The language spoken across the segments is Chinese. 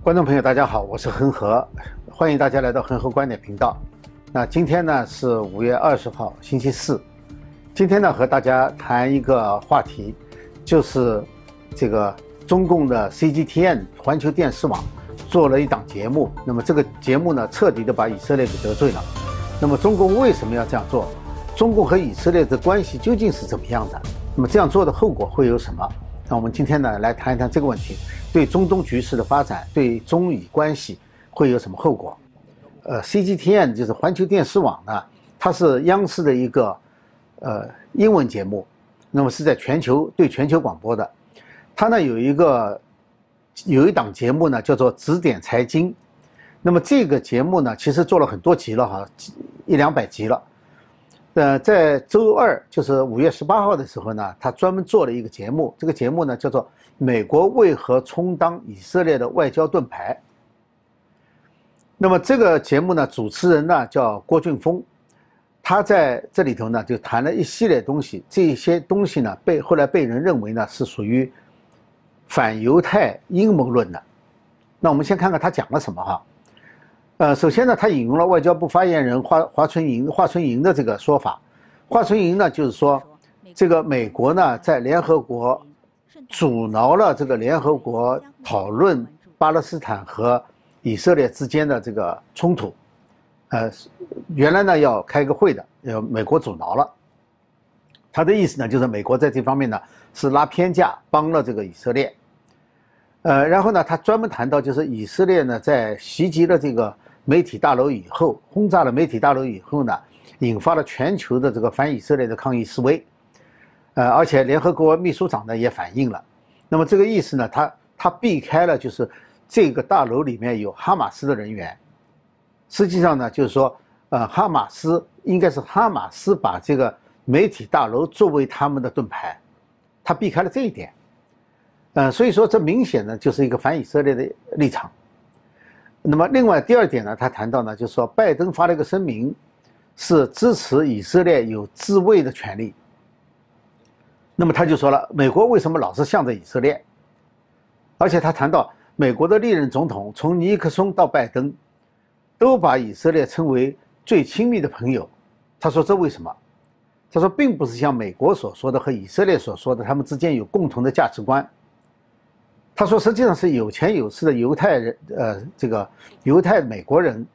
观众朋友，大家好，我是恒河，欢迎大家来到恒河观点频道。那今天呢是五月二十号，星期四。今天呢和大家谈一个话题，就是这个中共的 CGTN 环球电视网做了一档节目，那么这个节目呢彻底的把以色列给得罪了。那么中共为什么要这样做？中共和以色列的关系究竟是怎么样的？那么这样做的后果会有什么？那我们今天呢来谈一谈这个问题，对中东局势的发展，对中以关系会有什么后果？呃，CGTN 就是环球电视网呢，它是央视的一个呃英文节目，那么是在全球对全球广播的。它呢有一个有一档节目呢叫做指点财经，那么这个节目呢其实做了很多集了哈，一两百集了。呃，在周二，就是五月十八号的时候呢，他专门做了一个节目。这个节目呢叫做《美国为何充当以色列的外交盾牌》。那么这个节目呢，主持人呢叫郭俊峰，他在这里头呢就谈了一系列东西。这些东西呢被后来被人认为呢是属于反犹太阴谋论的。那我们先看看他讲了什么哈。呃，首先呢，他引用了外交部发言人华华春莹华春莹的这个说法。华春莹呢，就是说，这个美国呢，在联合国阻挠了这个联合国讨论巴勒斯坦和以色列之间的这个冲突。呃，原来呢要开个会的，呃，美国阻挠了。他的意思呢，就是美国在这方面呢是拉偏架，帮了这个以色列。呃，然后呢，他专门谈到，就是以色列呢在袭击了这个。媒体大楼以后轰炸了媒体大楼以后呢，引发了全球的这个反以色列的抗议示威，呃，而且联合国秘书长呢也反映了，那么这个意思呢，他他避开了就是这个大楼里面有哈马斯的人员，实际上呢就是说，呃，哈马斯应该是哈马斯把这个媒体大楼作为他们的盾牌，他避开了这一点，嗯，所以说这明显呢就是一个反以色列的立场。那么，另外第二点呢，他谈到呢，就是说拜登发了一个声明，是支持以色列有自卫的权利。那么他就说了，美国为什么老是向着以色列？而且他谈到美国的历任总统，从尼克松到拜登，都把以色列称为最亲密的朋友。他说这为什么？他说并不是像美国所说的和以色列所说的，他们之间有共同的价值观。他说：“实际上是有钱有势的犹太人，呃，这个犹太美国人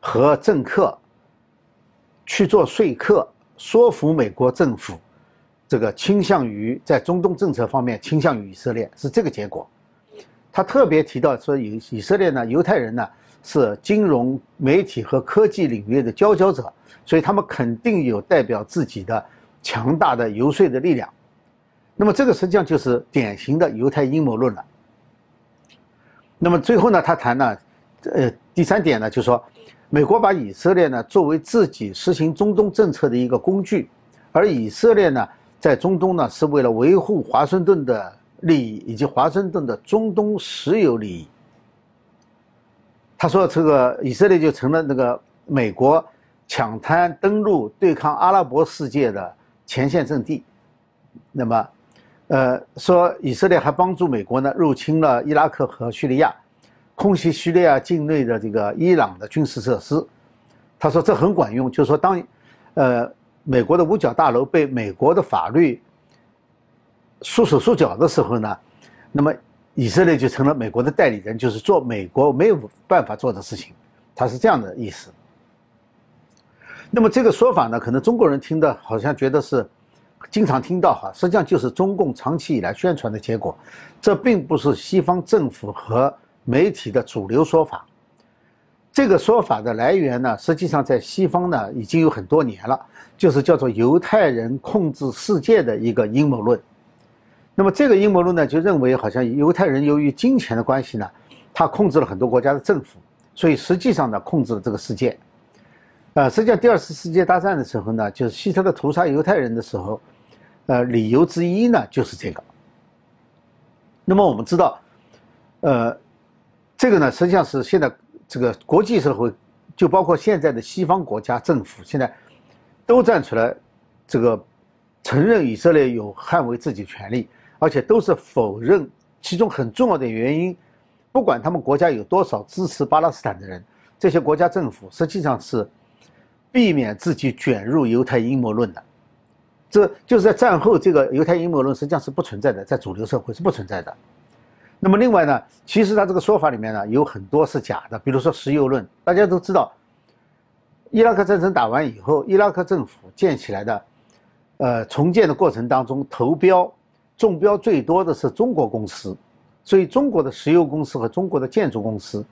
和政客去做说客，说服美国政府，这个倾向于在中东政策方面倾向于以色列，是这个结果。他特别提到说，以以色列呢，犹太人呢是金融、媒体和科技领域的佼佼者，所以他们肯定有代表自己的强大的游说的力量。那么这个实际上就是典型的犹太阴谋论了。”那么最后呢，他谈呢，呃，第三点呢，就是说，美国把以色列呢作为自己实行中东政策的一个工具，而以色列呢在中东呢是为了维护华盛顿的利益以及华盛顿的中东石油利益。他说，这个以色列就成了那个美国抢滩登陆对抗阿拉伯世界的前线阵地。那么。呃，说以色列还帮助美国呢，入侵了伊拉克和叙利亚，空袭叙利亚境内的这个伊朗的军事设施。他说这很管用，就是说当，呃，美国的五角大楼被美国的法律束手束脚的时候呢，那么以色列就成了美国的代理人，就是做美国没有办法做的事情。他是这样的意思。那么这个说法呢，可能中国人听的好像觉得是。经常听到哈，实际上就是中共长期以来宣传的结果，这并不是西方政府和媒体的主流说法。这个说法的来源呢，实际上在西方呢已经有很多年了，就是叫做犹太人控制世界的一个阴谋论。那么这个阴谋论呢，就认为好像犹太人由于金钱的关系呢，他控制了很多国家的政府，所以实际上呢控制了这个世界。呃，实际上第二次世界大战的时候呢，就是希特勒屠杀犹太人的时候。呃，理由之一呢，就是这个。那么我们知道，呃，这个呢，实际上是现在这个国际社会，就包括现在的西方国家政府，现在都站出来，这个承认以色列有捍卫自己权利，而且都是否认其中很重要的原因，不管他们国家有多少支持巴勒斯坦的人，这些国家政府实际上是避免自己卷入犹太阴谋论的。这就是在战后，这个犹太阴谋论实际上是不存在的，在主流社会是不存在的。那么另外呢，其实他这个说法里面呢有很多是假的，比如说石油论。大家都知道，伊拉克战争打完以后，伊拉克政府建起来的，呃，重建的过程当中，投标中标最多的是中国公司，所以中国的石油公司和中国的建筑公司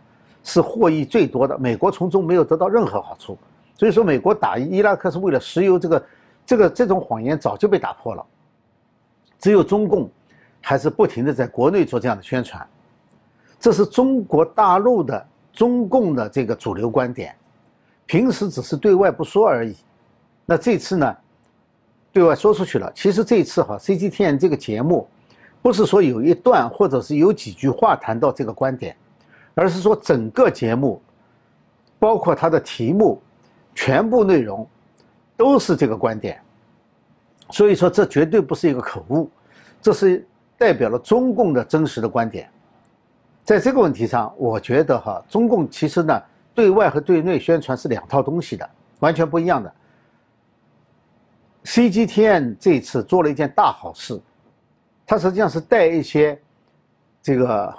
是获益最多的。美国从中没有得到任何好处，所以说美国打伊拉克是为了石油，这个这个这种谎言早就被打破了，只有中共。还是不停的在国内做这样的宣传，这是中国大陆的中共的这个主流观点，平时只是对外不说而已。那这次呢，对外说出去了。其实这次哈，CGTN 这个节目，不是说有一段或者是有几句话谈到这个观点，而是说整个节目，包括它的题目，全部内容都是这个观点。所以说，这绝对不是一个口误，这是。代表了中共的真实的观点，在这个问题上，我觉得哈，中共其实呢，对外和对内宣传是两套东西的，完全不一样的。CGTN 这次做了一件大好事，它实际上是带一些这个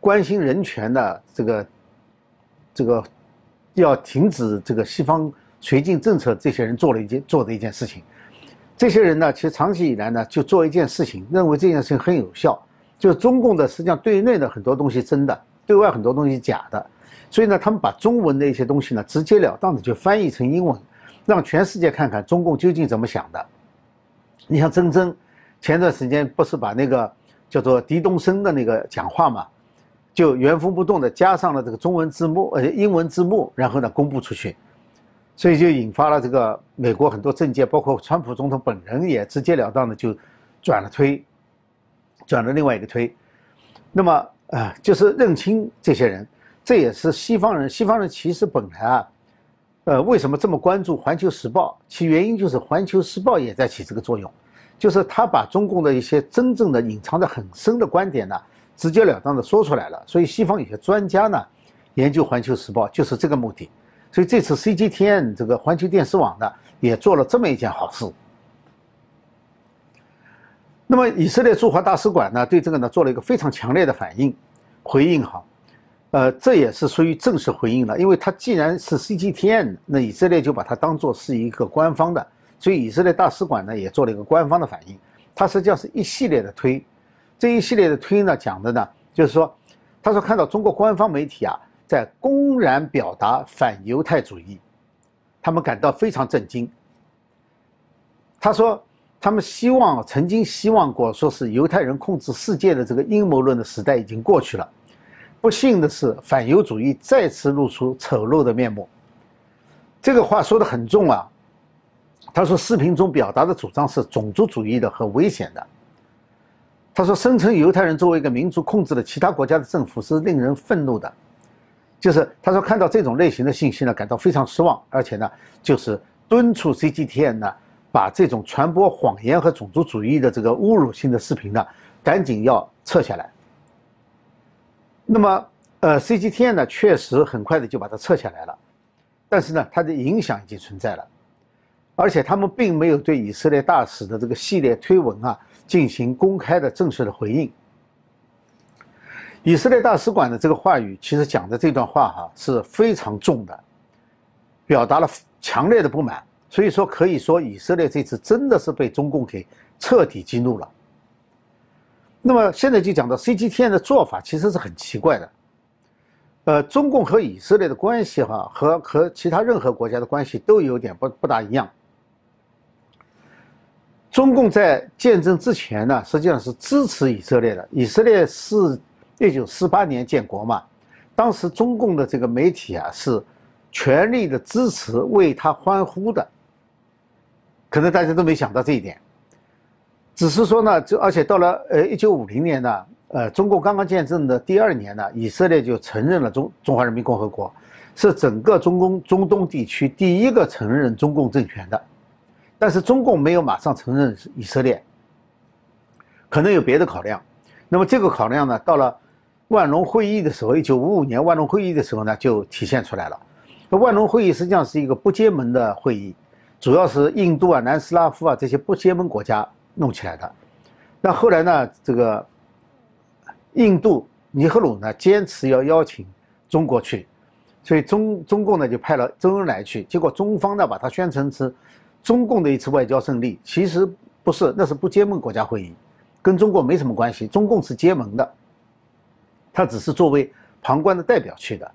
关心人权的这个这个要停止这个西方绥靖政策这些人做了一件做的一件事情。这些人呢，其实长期以来呢，就做一件事情，认为这件事情很有效。就是中共的实际上对内的很多东西真的，对外很多东西假的，所以呢，他们把中文的一些东西呢，直截了当的就翻译成英文，让全世界看看中共究竟怎么想的。你像曾曾，前段时间不是把那个叫做狄东升的那个讲话嘛，就原封不动的加上了这个中文字幕，呃，英文字幕，然后呢公布出去。所以就引发了这个美国很多政界，包括川普总统本人也直截了当的就转了推，转了另外一个推。那么啊，就是认清这些人，这也是西方人。西方人其实本来啊，呃，为什么这么关注《环球时报》？其原因就是《环球时报》也在起这个作用，就是他把中共的一些真正的隐藏的很深的观点呢，直截了当的说出来了。所以西方有些专家呢，研究《环球时报》就是这个目的。所以这次 CGTN 这个环球电视网呢，也做了这么一件好事。那么以色列驻华大使馆呢，对这个呢做了一个非常强烈的反应，回应哈，呃，这也是属于正式回应了，因为它既然是 CGTN，那以色列就把它当做是一个官方的，所以以色列大使馆呢也做了一个官方的反应。它实际上是一系列的推，这一系列的推呢讲的呢，就是说，他说看到中国官方媒体啊。在公然表达反犹太主义，他们感到非常震惊。他说，他们希望曾经希望过，说是犹太人控制世界的这个阴谋论的时代已经过去了。不幸的是，反犹主义再次露出丑陋的面目。这个话说的很重啊。他说，视频中表达的主张是种族主义的和危险的。他说，声称犹太人作为一个民族控制了其他国家的政府是令人愤怒的。就是他说看到这种类型的信息呢，感到非常失望，而且呢，就是敦促 CGTN 呢，把这种传播谎言和种族主义的这个侮辱性的视频呢，赶紧要撤下来。那么，呃，CGTN 呢，确实很快的就把它撤下来了，但是呢，它的影响已经存在了，而且他们并没有对以色列大使的这个系列推文啊进行公开的正式的回应。以色列大使馆的这个话语，其实讲的这段话哈是非常重的，表达了强烈的不满。所以说，可以说以色列这次真的是被中共给彻底激怒了。那么现在就讲到 CGTN 的做法，其实是很奇怪的。呃，中共和以色列的关系哈，和和其他任何国家的关系都有点不不大一样。中共在建政之前呢，实际上是支持以色列的，以色列是。一九四八年建国嘛，当时中共的这个媒体啊是全力的支持，为他欢呼的。可能大家都没想到这一点，只是说呢，就而且到了呃一九五零年呢，呃中共刚刚建政的第二年呢，以色列就承认了中中华人民共和国，是整个中共中东地区第一个承认中共政权的。但是中共没有马上承认以色列，可能有别的考量。那么这个考量呢，到了。万隆会议的时候，一九五五年万隆会议的时候呢，就体现出来了。那万隆会议实际上是一个不结盟的会议，主要是印度啊、南斯拉夫啊这些不结盟国家弄起来的。那后来呢，这个印度尼赫鲁呢坚持要邀请中国去，所以中中共呢就派了周恩来去，结果中方呢把它宣称是中共的一次外交胜利，其实不是，那是不结盟国家会议，跟中国没什么关系，中共是结盟的。他只是作为旁观的代表去的。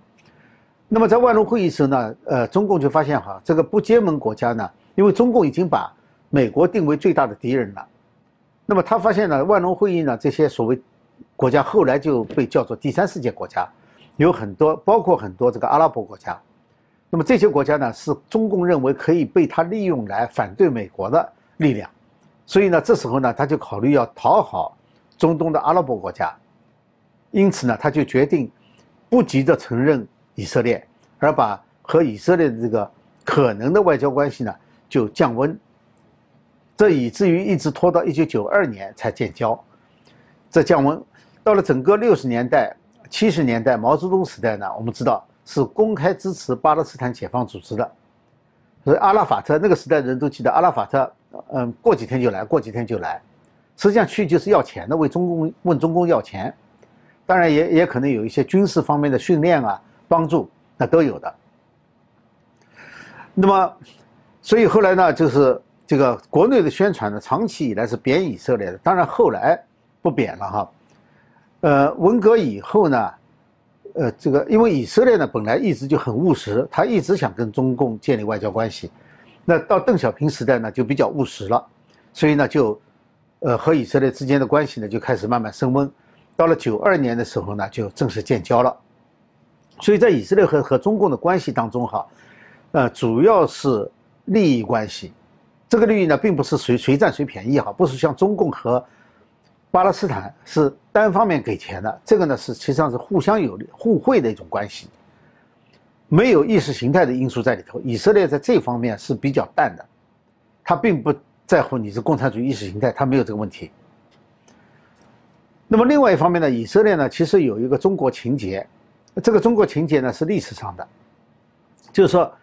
那么在万隆会议时呢，呃，中共就发现哈，这个不结盟国家呢，因为中共已经把美国定为最大的敌人了。那么他发现呢，万隆会议呢，这些所谓国家后来就被叫做第三世界国家，有很多，包括很多这个阿拉伯国家。那么这些国家呢，是中共认为可以被他利用来反对美国的力量。所以呢，这时候呢，他就考虑要讨好中东的阿拉伯国家。因此呢，他就决定不急着承认以色列，而把和以色列的这个可能的外交关系呢就降温。这以至于一直拖到一九九二年才建交。这降温到了整个六十年代、七十年代毛泽东时代呢，我们知道是公开支持巴勒斯坦解放组织的。所以阿拉法特那个时代的人都记得，阿拉法特嗯，过几天就来，过几天就来，实际上去就是要钱的，为中共问中共要钱。当然也也可能有一些军事方面的训练啊，帮助那都有的。那么，所以后来呢，就是这个国内的宣传呢，长期以来是贬以色列的。当然后来不贬了哈。呃，文革以后呢，呃，这个因为以色列呢本来一直就很务实，他一直想跟中共建立外交关系。那到邓小平时代呢，就比较务实了，所以呢就，呃，和以色列之间的关系呢就开始慢慢升温。到了九二年的时候呢，就正式建交了。所以在以色列和和中共的关系当中，哈，呃，主要是利益关系。这个利益呢，并不是谁谁占谁便宜哈，不是像中共和巴勒斯坦是单方面给钱的。这个呢，是实际上是互相有利、互惠的一种关系，没有意识形态的因素在里头。以色列在这方面是比较淡的，他并不在乎你是共产主义意识形态，他没有这个问题。那么另外一方面呢，以色列呢其实有一个中国情节，这个中国情节呢是历史上的，就是说，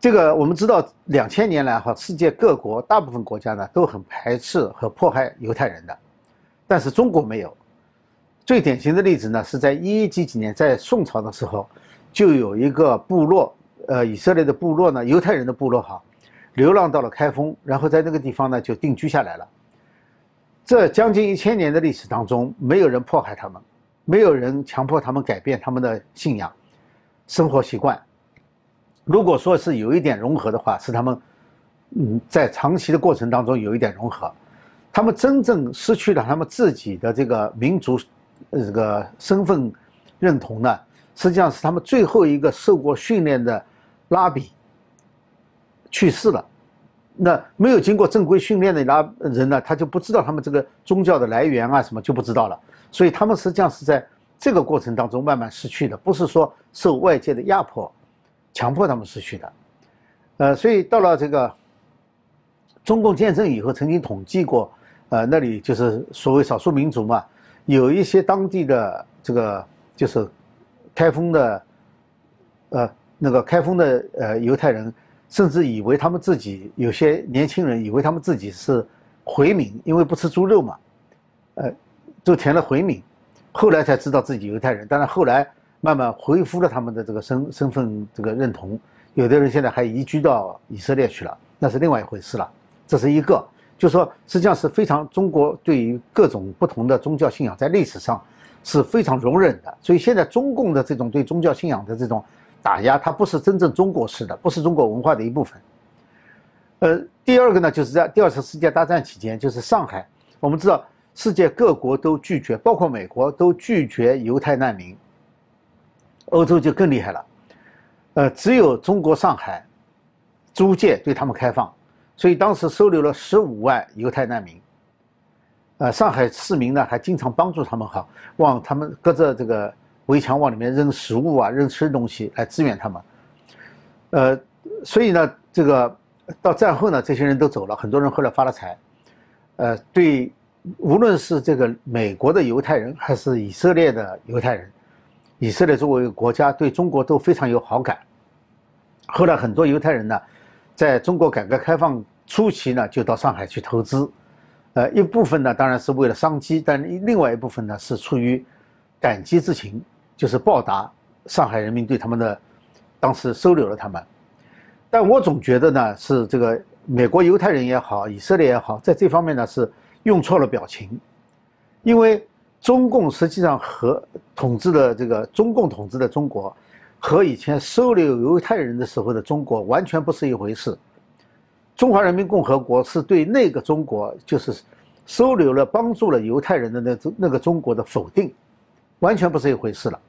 这个我们知道两千年来哈，世界各国大部分国家呢都很排斥和迫害犹太人的，但是中国没有。最典型的例子呢是在一一几几年，在宋朝的时候，就有一个部落，呃，以色列的部落呢，犹太人的部落哈，流浪到了开封，然后在那个地方呢就定居下来了。这将近一千年的历史当中，没有人迫害他们，没有人强迫他们改变他们的信仰、生活习惯。如果说是有一点融合的话，是他们嗯在长期的过程当中有一点融合。他们真正失去了他们自己的这个民族这个身份认同呢，实际上是他们最后一个受过训练的拉比去世了。那没有经过正规训练的拉人呢，他就不知道他们这个宗教的来源啊，什么就不知道了。所以他们实际上是在这个过程当中慢慢失去的，不是说受外界的压迫、强迫他们失去的。呃，所以到了这个中共建政以后，曾经统计过，呃，那里就是所谓少数民族嘛，有一些当地的这个就是开封的，呃，那个开封的呃犹太人。甚至以为他们自己有些年轻人以为他们自己是回民，因为不吃猪肉嘛，呃，就填了回民，后来才知道自己犹太人。但然后来慢慢恢复了他们的这个身身份这个认同，有的人现在还移居到以色列去了，那是另外一回事了。这是一个，就说实际上是非常中国对于各种不同的宗教信仰在历史上是非常容忍的，所以现在中共的这种对宗教信仰的这种。打压它不是真正中国式的，不是中国文化的一部分。呃，第二个呢，就是在第二次世界大战期间，就是上海，我们知道世界各国都拒绝，包括美国都拒绝犹太难民。欧洲就更厉害了，呃，只有中国上海租界对他们开放，所以当时收留了十五万犹太难民。呃，上海市民呢还经常帮助他们哈，往他们隔着这个。围墙往里面扔食物啊，扔吃的东西来支援他们。呃，所以呢，这个到战后呢，这些人都走了，很多人后来发了财。呃，对无论是这个美国的犹太人，还是以色列的犹太人，以色列作为一个国家，对中国都非常有好感。后来很多犹太人呢，在中国改革开放初期呢，就到上海去投资，呃，一部分呢当然是为了商机，但另外一部分呢是出于感激之情，就是报答上海人民对他们的当时收留了他们。但我总觉得呢，是这个美国犹太人也好，以色列也好，在这方面呢是。用错了表情，因为中共实际上和统治的这个中共统治的中国，和以前收留犹太人的时候的中国完全不是一回事。中华人民共和国是对那个中国，就是收留了、帮助了犹太人的那那个中国的否定，完全不是一回事了。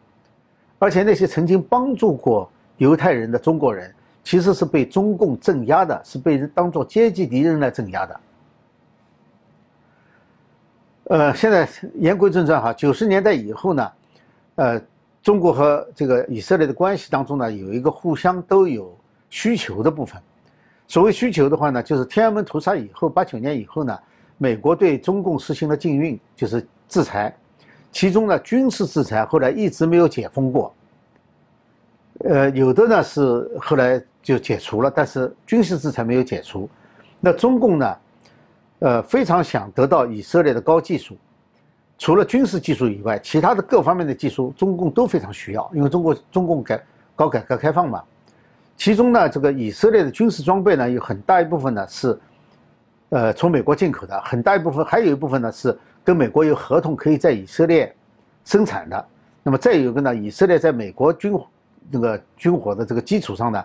而且那些曾经帮助过犹太人的中国人，其实是被中共镇压的，是被当做阶级敌人来镇压的。呃，现在言归正传哈，九十年代以后呢，呃，中国和这个以色列的关系当中呢，有一个互相都有需求的部分。所谓需求的话呢，就是天安门屠杀以后，八九年以后呢，美国对中共实行了禁运，就是制裁，其中呢，军事制裁后来一直没有解封过。呃，有的呢是后来就解除了，但是军事制裁没有解除。那中共呢？呃，非常想得到以色列的高技术，除了军事技术以外，其他的各方面的技术，中共都非常需要。因为中国中共改搞改革开放嘛，其中呢，这个以色列的军事装备呢，有很大一部分呢是，呃，从美国进口的，很大一部分还有一部分呢是跟美国有合同可以在以色列生产的。那么再有一个呢，以色列在美国军那个军火的这个基础上呢，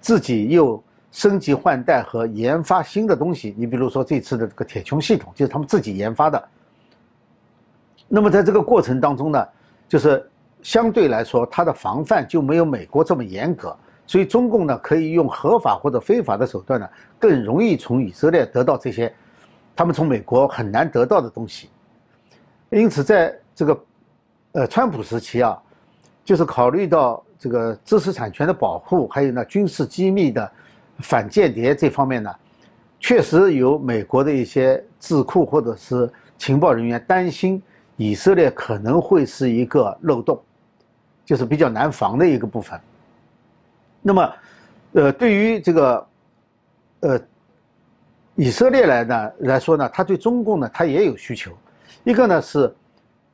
自己又。升级换代和研发新的东西，你比如说这次的这个铁穹系统，就是他们自己研发的。那么在这个过程当中呢，就是相对来说，它的防范就没有美国这么严格，所以中共呢可以用合法或者非法的手段呢，更容易从以色列得到这些他们从美国很难得到的东西。因此，在这个呃川普时期啊，就是考虑到这个知识产权的保护，还有呢军事机密的。反间谍这方面呢，确实有美国的一些智库或者是情报人员担心以色列可能会是一个漏洞，就是比较难防的一个部分。那么，呃，对于这个，呃，以色列来呢来说呢，他对中共呢，他也有需求。一个呢是，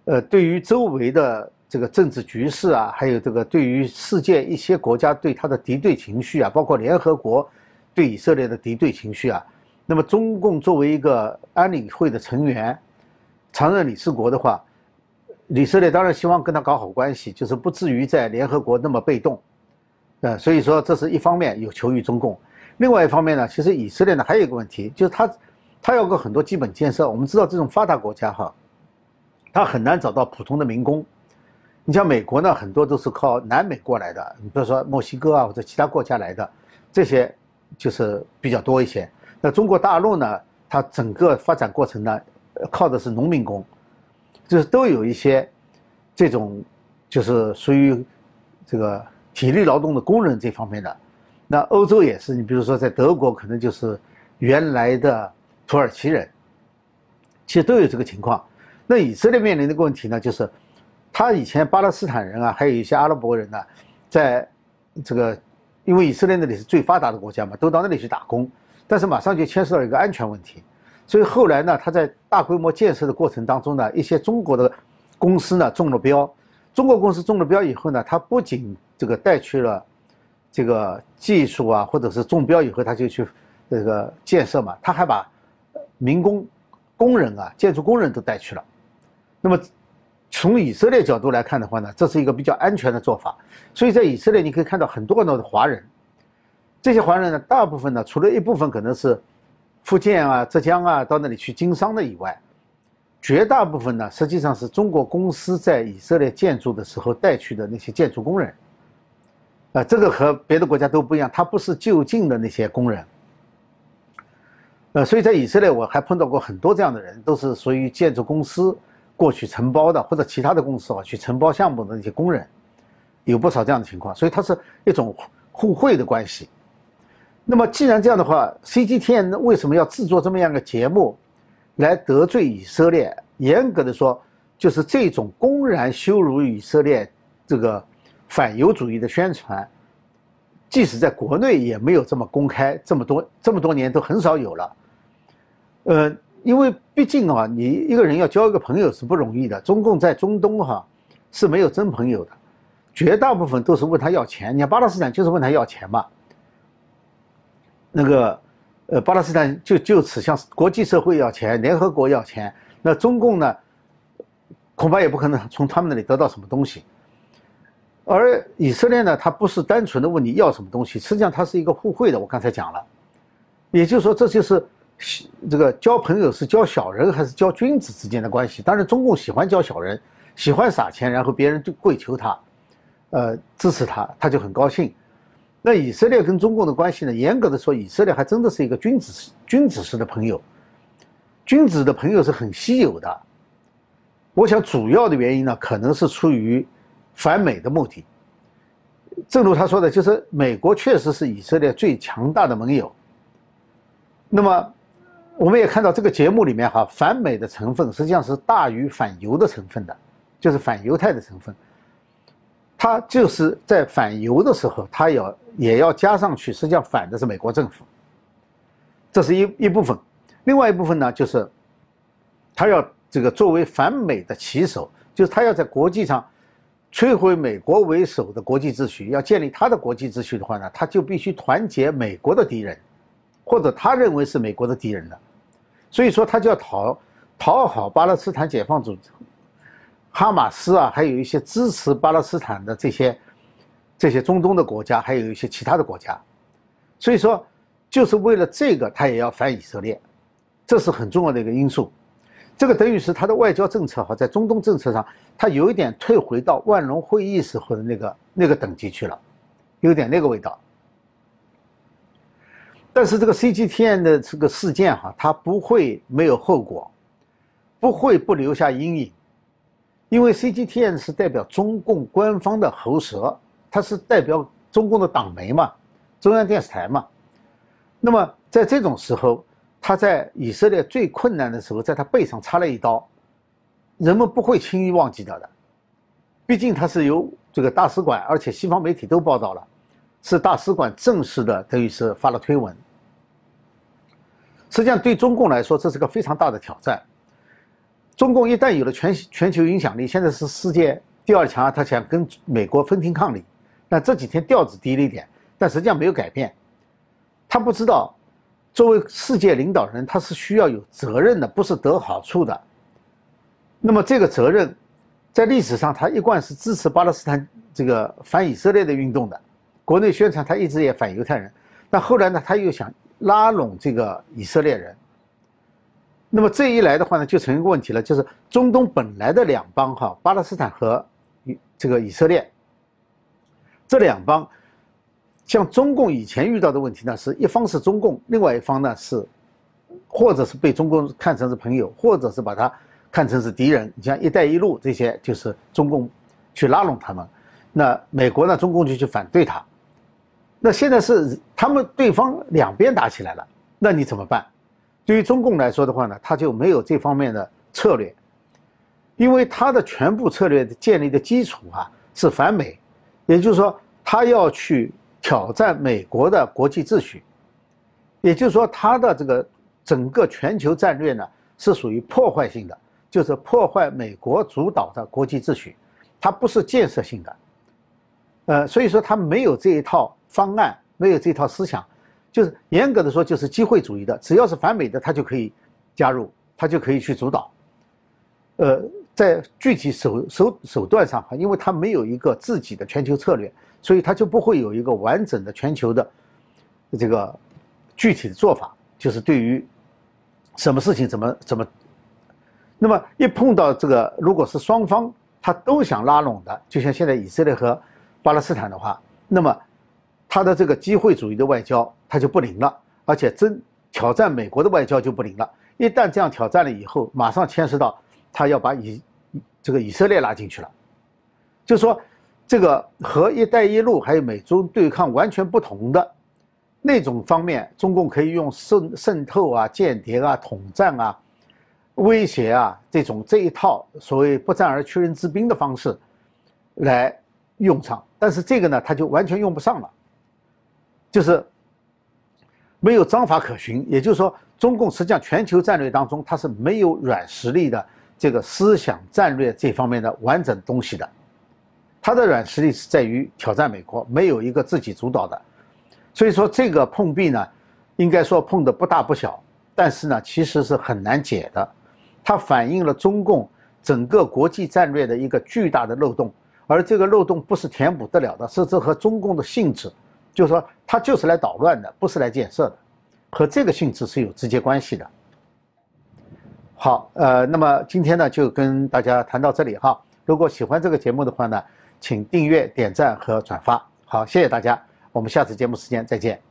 呃，对于周围的这个政治局势啊，还有这个对于世界一些国家对他的敌对情绪啊，包括联合国。对以色列的敌对情绪啊，那么中共作为一个安理会的成员、常任理事国的话，以色列当然希望跟他搞好关系，就是不至于在联合国那么被动，呃，所以说这是一方面有求于中共。另外一方面呢，其实以色列呢还有一个问题，就是他他要个很多基本建设。我们知道这种发达国家哈，他很难找到普通的民工。你像美国呢，很多都是靠南美过来的，你比如说墨西哥啊或者其他国家来的这些。就是比较多一些。那中国大陆呢，它整个发展过程呢，靠的是农民工，就是都有一些这种，就是属于这个体力劳动的工人这方面的。那欧洲也是，你比如说在德国，可能就是原来的土耳其人，其实都有这个情况。那以色列面临的问题呢，就是他以前巴勒斯坦人啊，还有一些阿拉伯人呢，在这个。因为以色列那里是最发达的国家嘛，都到那里去打工，但是马上就牵涉到一个安全问题，所以后来呢，他在大规模建设的过程当中呢，一些中国的公司呢中了标，中国公司中了标以后呢，他不仅这个带去了这个技术啊，或者是中标以后他就去这个建设嘛，他还把民工工人啊，建筑工人都带去了，那么。从以色列角度来看的话呢，这是一个比较安全的做法。所以在以色列，你可以看到很多很多的华人。这些华人呢，大部分呢，除了一部分可能是福建啊、浙江啊到那里去经商的以外，绝大部分呢，实际上是中国公司在以色列建筑的时候带去的那些建筑工人。啊，这个和别的国家都不一样，他不是就近的那些工人。呃，所以在以色列，我还碰到过很多这样的人，都是属于建筑公司。过去承包的或者其他的公司啊，去承包项目的那些工人，有不少这样的情况，所以它是一种互惠的关系。那么既然这样的话，CGTN 为什么要制作这么样一个节目，来得罪以色列，严格的说，就是这种公然羞辱以色列这个反犹主义的宣传，即使在国内也没有这么公开，这么多这么多年都很少有了。呃，因为毕竟啊，你一个人要交一个朋友是不容易的。中共在中东哈是没有真朋友的，绝大部分都是问他要钱。你看巴勒斯坦就是问他要钱嘛。那个。呃，巴勒斯坦就就此向国际社会要钱，联合国要钱，那中共呢，恐怕也不可能从他们那里得到什么东西。而以色列呢，它不是单纯的问你要什么东西，实际上它是一个互惠的。我刚才讲了，也就是说，这就是这个交朋友是交小人还是交君子之间的关系。当然，中共喜欢交小人，喜欢撒钱，然后别人就跪求他，呃，支持他，他就很高兴。那以色列跟中共的关系呢？严格的说，以色列还真的是一个君子君子式的朋友。君子的朋友是很稀有的。我想主要的原因呢，可能是出于反美的目的。正如他说的，就是美国确实是以色列最强大的盟友。那么，我们也看到这个节目里面哈，反美的成分实际上是大于反犹的成分的，就是反犹太的成分。他就是在反犹的时候，他要也要加上去，实际上反的是美国政府，这是一一部分。另外一部分呢，就是他要这个作为反美的旗手，就是他要在国际上摧毁美国为首的国际秩序，要建立他的国际秩序的话呢，他就必须团结美国的敌人，或者他认为是美国的敌人的，所以说他就要讨讨好巴勒斯坦解放组织。哈马斯啊，还有一些支持巴勒斯坦的这些这些中东的国家，还有一些其他的国家，所以说就是为了这个，他也要反以色列，这是很重要的一个因素。这个等于是他的外交政策哈，在中东政策上，他有一点退回到万隆会议时候的那个那个等级去了，有点那个味道。但是这个 CGTN 的这个事件哈，它不会没有后果，不会不留下阴影。因为 CGTN 是代表中共官方的喉舌，它是代表中共的党媒嘛，中央电视台嘛。那么在这种时候，他在以色列最困难的时候，在他背上插了一刀，人们不会轻易忘记掉的。毕竟他是由这个大使馆，而且西方媒体都报道了，是大使馆正式的，等于是发了推文。实际上，对中共来说，这是个非常大的挑战。中共一旦有了全全球影响力，现在是世界第二强，他想跟美国分庭抗礼。但这几天调子低了一点，但实际上没有改变。他不知道，作为世界领导人，他是需要有责任的，不是得好处的。那么这个责任，在历史上他一贯是支持巴勒斯坦这个反以色列的运动的，国内宣传他一直也反犹太人。那后来呢，他又想拉拢这个以色列人。那么这一来的话呢，就成一个问题了，就是中东本来的两邦哈，巴勒斯坦和这个以色列这两邦，像中共以前遇到的问题呢，是一方是中共，另外一方呢是，或者是被中共看成是朋友，或者是把它看成是敌人。你像“一带一路”这些，就是中共去拉拢他们，那美国呢，中共就去反对他。那现在是他们对方两边打起来了，那你怎么办？对于中共来说的话呢，他就没有这方面的策略，因为他的全部策略的建立的基础啊是反美，也就是说他要去挑战美国的国际秩序，也就是说他的这个整个全球战略呢是属于破坏性的，就是破坏美国主导的国际秩序，它不是建设性的，呃，所以说他没有这一套方案，没有这套思想。就是严格的说，就是机会主义的，只要是反美的，他就可以加入，他就可以去主导。呃，在具体手手手段上哈，因为他没有一个自己的全球策略，所以他就不会有一个完整的全球的这个具体的做法。就是对于什么事情怎么怎么，那么一碰到这个，如果是双方他都想拉拢的，就像现在以色列和巴勒斯坦的话，那么。他的这个机会主义的外交，他就不灵了，而且真挑战美国的外交就不灵了。一旦这样挑战了以后，马上牵涉到他要把以这个以色列拉进去了，就说这个和“一带一路”还有美中对抗完全不同的那种方面，中共可以用渗渗透啊、间谍啊、统战啊，威胁啊这种这一套所谓不战而屈人之兵的方式来用上，但是这个呢，他就完全用不上了，就是没有章法可循。也就是说，中共实际上全球战略当中，它是没有软实力的这个思想战略这方面的完整东西的。它的软实力是在于挑战美国，没有一个自己主导的。所以说这个碰壁呢，应该说碰的不大不小，但是呢，其实是很难解的。它反映了中共整个国际战略的一个巨大的漏洞，而这个漏洞不是填补得了的，是这和中共的性质，就是说他就是来捣乱的，不是来建设的，和这个性质是有直接关系的。好，呃，那么今天呢就跟大家谈到这里哈。如果喜欢这个节目的话呢，请订阅、点赞和转发。好，谢谢大家。我们下次节目时间再见。